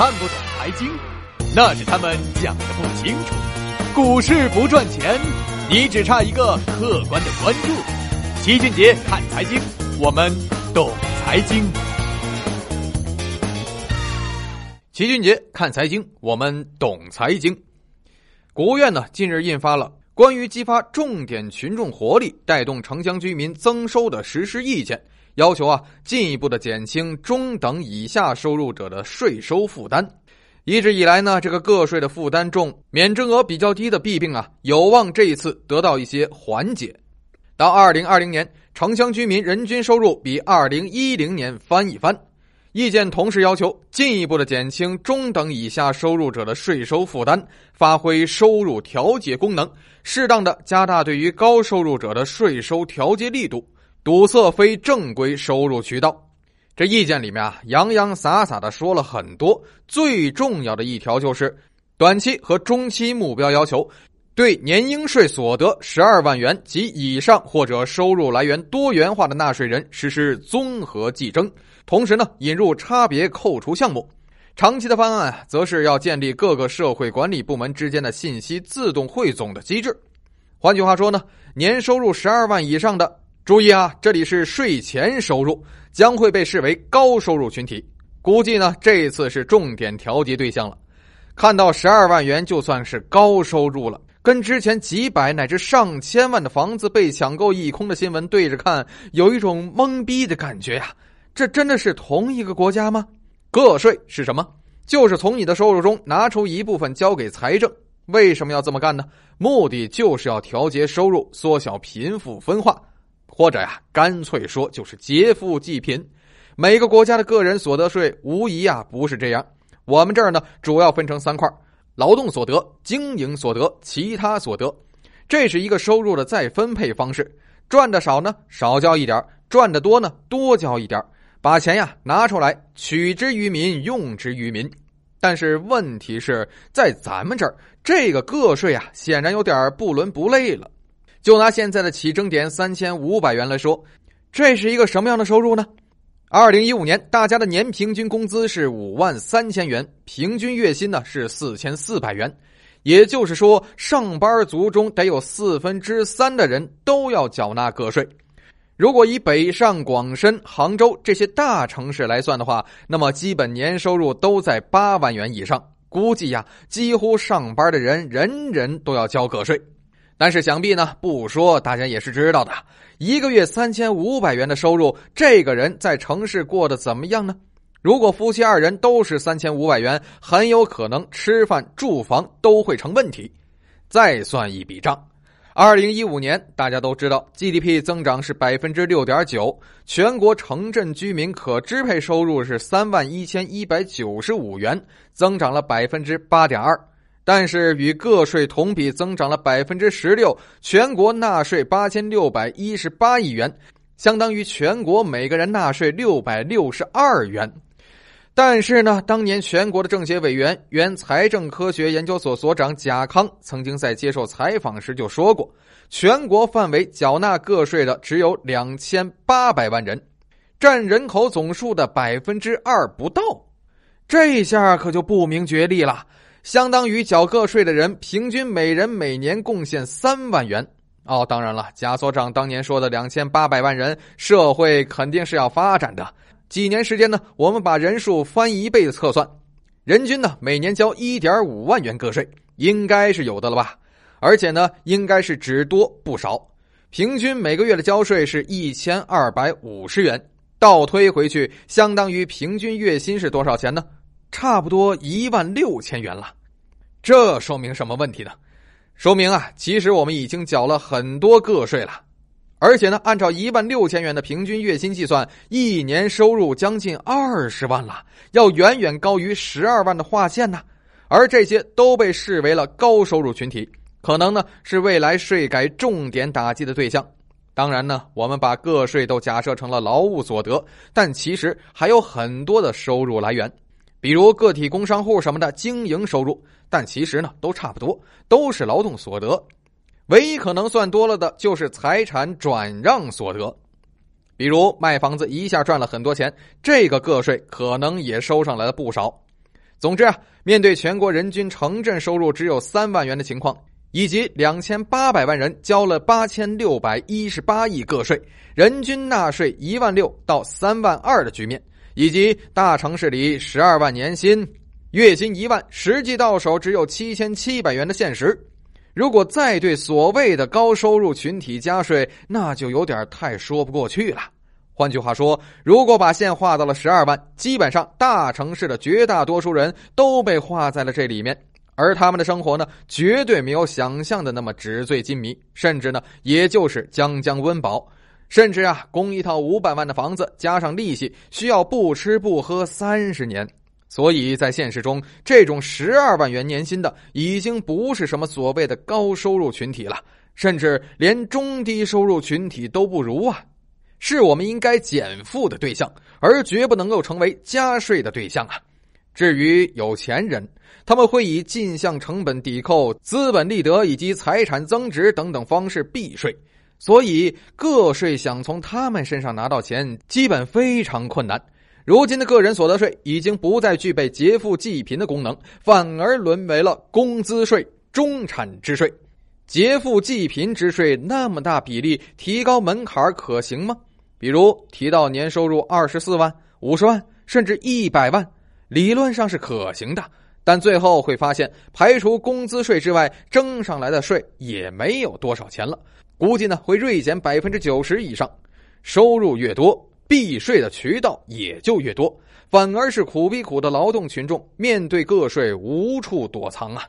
看不懂财经，那是他们讲的不清楚。股市不赚钱，你只差一个客观的关注。齐俊杰看财经，我们懂财经。齐俊杰看财经，我们懂财经。国务院呢近日印发了关于激发重点群众活力、带动城乡居民增收的实施意见。要求啊，进一步的减轻中等以下收入者的税收负担。一直以来呢，这个个税的负担重、免征额比较低的弊病啊，有望这一次得到一些缓解。到二零二零年，城乡居民人均收入比二零一零年翻一番。意见同时要求进一步的减轻中等以下收入者的税收负担，发挥收入调节功能，适当的加大对于高收入者的税收调节力度。堵塞非正规收入渠道，这意见里面啊，洋洋洒洒的说了很多。最重要的一条就是，短期和中期目标要求，对年应税所得十二万元及以上或者收入来源多元化的纳税人实施综合计征，同时呢，引入差别扣除项目。长期的方案，则是要建立各个社会管理部门之间的信息自动汇总的机制。换句话说呢，年收入十二万以上的。注意啊，这里是税前收入，将会被视为高收入群体。估计呢，这次是重点调节对象了。看到十二万元就算是高收入了，跟之前几百乃至上千万的房子被抢购一空的新闻对着看，有一种懵逼的感觉呀。这真的是同一个国家吗？个税是什么？就是从你的收入中拿出一部分交给财政。为什么要这么干呢？目的就是要调节收入，缩小贫富分化。或者呀，干脆说就是劫富济贫。每个国家的个人所得税无疑啊不是这样。我们这儿呢，主要分成三块：劳动所得、经营所得、其他所得。这是一个收入的再分配方式。赚的少呢，少交一点；赚的多呢，多交一点。把钱呀拿出来，取之于民，用之于民。但是问题是在咱们这儿，这个个税啊，显然有点不伦不类了。就拿现在的起征点三千五百元来说，这是一个什么样的收入呢？二零一五年，大家的年平均工资是五万三千元，平均月薪呢是四千四百元，也就是说，上班族中得有四分之三的人都要缴纳个税。如果以北上广深、杭州这些大城市来算的话，那么基本年收入都在八万元以上，估计呀，几乎上班的人人人都要交个税。但是想必呢，不说大家也是知道的。一个月三千五百元的收入，这个人在城市过得怎么样呢？如果夫妻二人都是三千五百元，很有可能吃饭住房都会成问题。再算一笔账，二零一五年大家都知道 GDP 增长是百分之六点九，全国城镇居民可支配收入是三万一千一百九十五元，增长了百分之八点二。但是与个税同比增长了百分之十六，全国纳税八千六百一十八亿元，相当于全国每个人纳税六百六十二元。但是呢，当年全国的政协委员、原财政科学研究所所长贾康曾经在接受采访时就说过，全国范围缴纳个税的只有两千八百万人，占人口总数的百分之二不到。这下可就不明觉厉了。相当于缴个税的人平均每人每年贡献三万元哦。当然了，贾所长当年说的两千八百万人，社会肯定是要发展的。几年时间呢？我们把人数翻一倍的测算，人均呢每年交一点五万元个税，应该是有的了吧？而且呢，应该是只多不少。平均每个月的交税是一千二百五十元，倒推回去，相当于平均月薪是多少钱呢？差不多一万六千元了，这说明什么问题呢？说明啊，其实我们已经缴了很多个税了，而且呢，按照一万六千元的平均月薪计算，一年收入将近二十万了，要远远高于十二万的划线呢。而这些都被视为了高收入群体，可能呢是未来税改重点打击的对象。当然呢，我们把个税都假设成了劳务所得，但其实还有很多的收入来源。比如个体工商户什么的经营收入，但其实呢都差不多，都是劳动所得，唯一可能算多了的就是财产转让所得。比如卖房子一下赚了很多钱，这个个税可能也收上来了不少。总之啊，面对全国人均城镇收入只有三万元的情况，以及两千八百万人交了八千六百一十八亿个税，人均纳税一万六到三万二的局面，以及大城市里十二万年薪、月薪一万，实际到手只有七千七百元的现实。如果再对所谓的高收入群体加税，那就有点太说不过去了。换句话说，如果把线画到了十二万，基本上大城市的绝大多数人都被画在了这里面，而他们的生活呢，绝对没有想象的那么纸醉金迷，甚至呢，也就是将将温饱，甚至啊，供一套五百万的房子加上利息，需要不吃不喝三十年。所以在现实中，这种十二万元年薪的已经不是什么所谓的高收入群体了，甚至连中低收入群体都不如啊！是我们应该减负的对象，而绝不能够成为加税的对象啊！至于有钱人，他们会以进项成本抵扣、资本利得以及财产增值等等方式避税，所以个税想从他们身上拿到钱，基本非常困难。如今的个人所得税已经不再具备劫富济贫的功能，反而沦为了工资税、中产之税。劫富济贫之税那么大比例，提高门槛可行吗？比如提到年收入二十四万、五十万，甚至一百万，理论上是可行的，但最后会发现，排除工资税之外，征上来的税也没有多少钱了，估计呢会锐减百分之九十以上。收入越多。避税的渠道也就越多，反而是苦逼苦的劳动群众面对个税无处躲藏啊！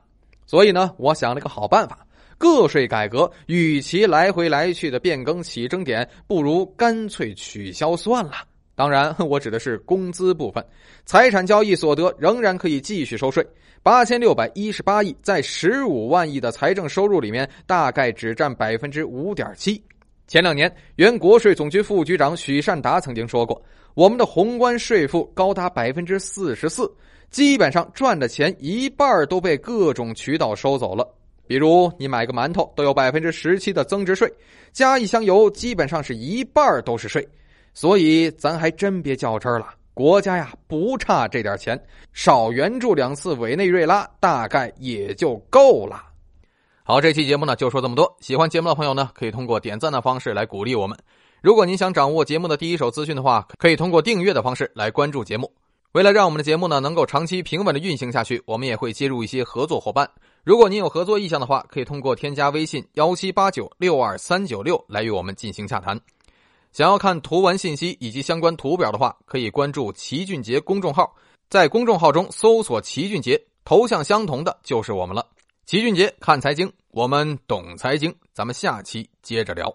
所以呢，我想了个好办法：个税改革与其来回来去的变更起征点，不如干脆取消算了。当然，我指的是工资部分，财产交易所得仍然可以继续收税。八千六百一十八亿在十五万亿的财政收入里面，大概只占百分之五点七。前两年，原国税总局副局长许善达曾经说过：“我们的宏观税负高达百分之四十四，基本上赚的钱一半都被各种渠道收走了。比如，你买个馒头都有百分之十七的增值税，加一箱油基本上是一半都是税。所以，咱还真别较真了，国家呀不差这点钱，少援助两次委内瑞拉，大概也就够了。”好，这期节目呢就说这么多。喜欢节目的朋友呢，可以通过点赞的方式来鼓励我们。如果您想掌握节目的第一手资讯的话，可以通过订阅的方式来关注节目。为了让我们的节目呢能够长期平稳的运行下去，我们也会接入一些合作伙伴。如果您有合作意向的话，可以通过添加微信幺七八九六二三九六来与我们进行洽谈。想要看图文信息以及相关图表的话，可以关注齐俊杰公众号，在公众号中搜索齐俊杰，头像相同的就是我们了。齐俊杰看财经，我们懂财经，咱们下期接着聊。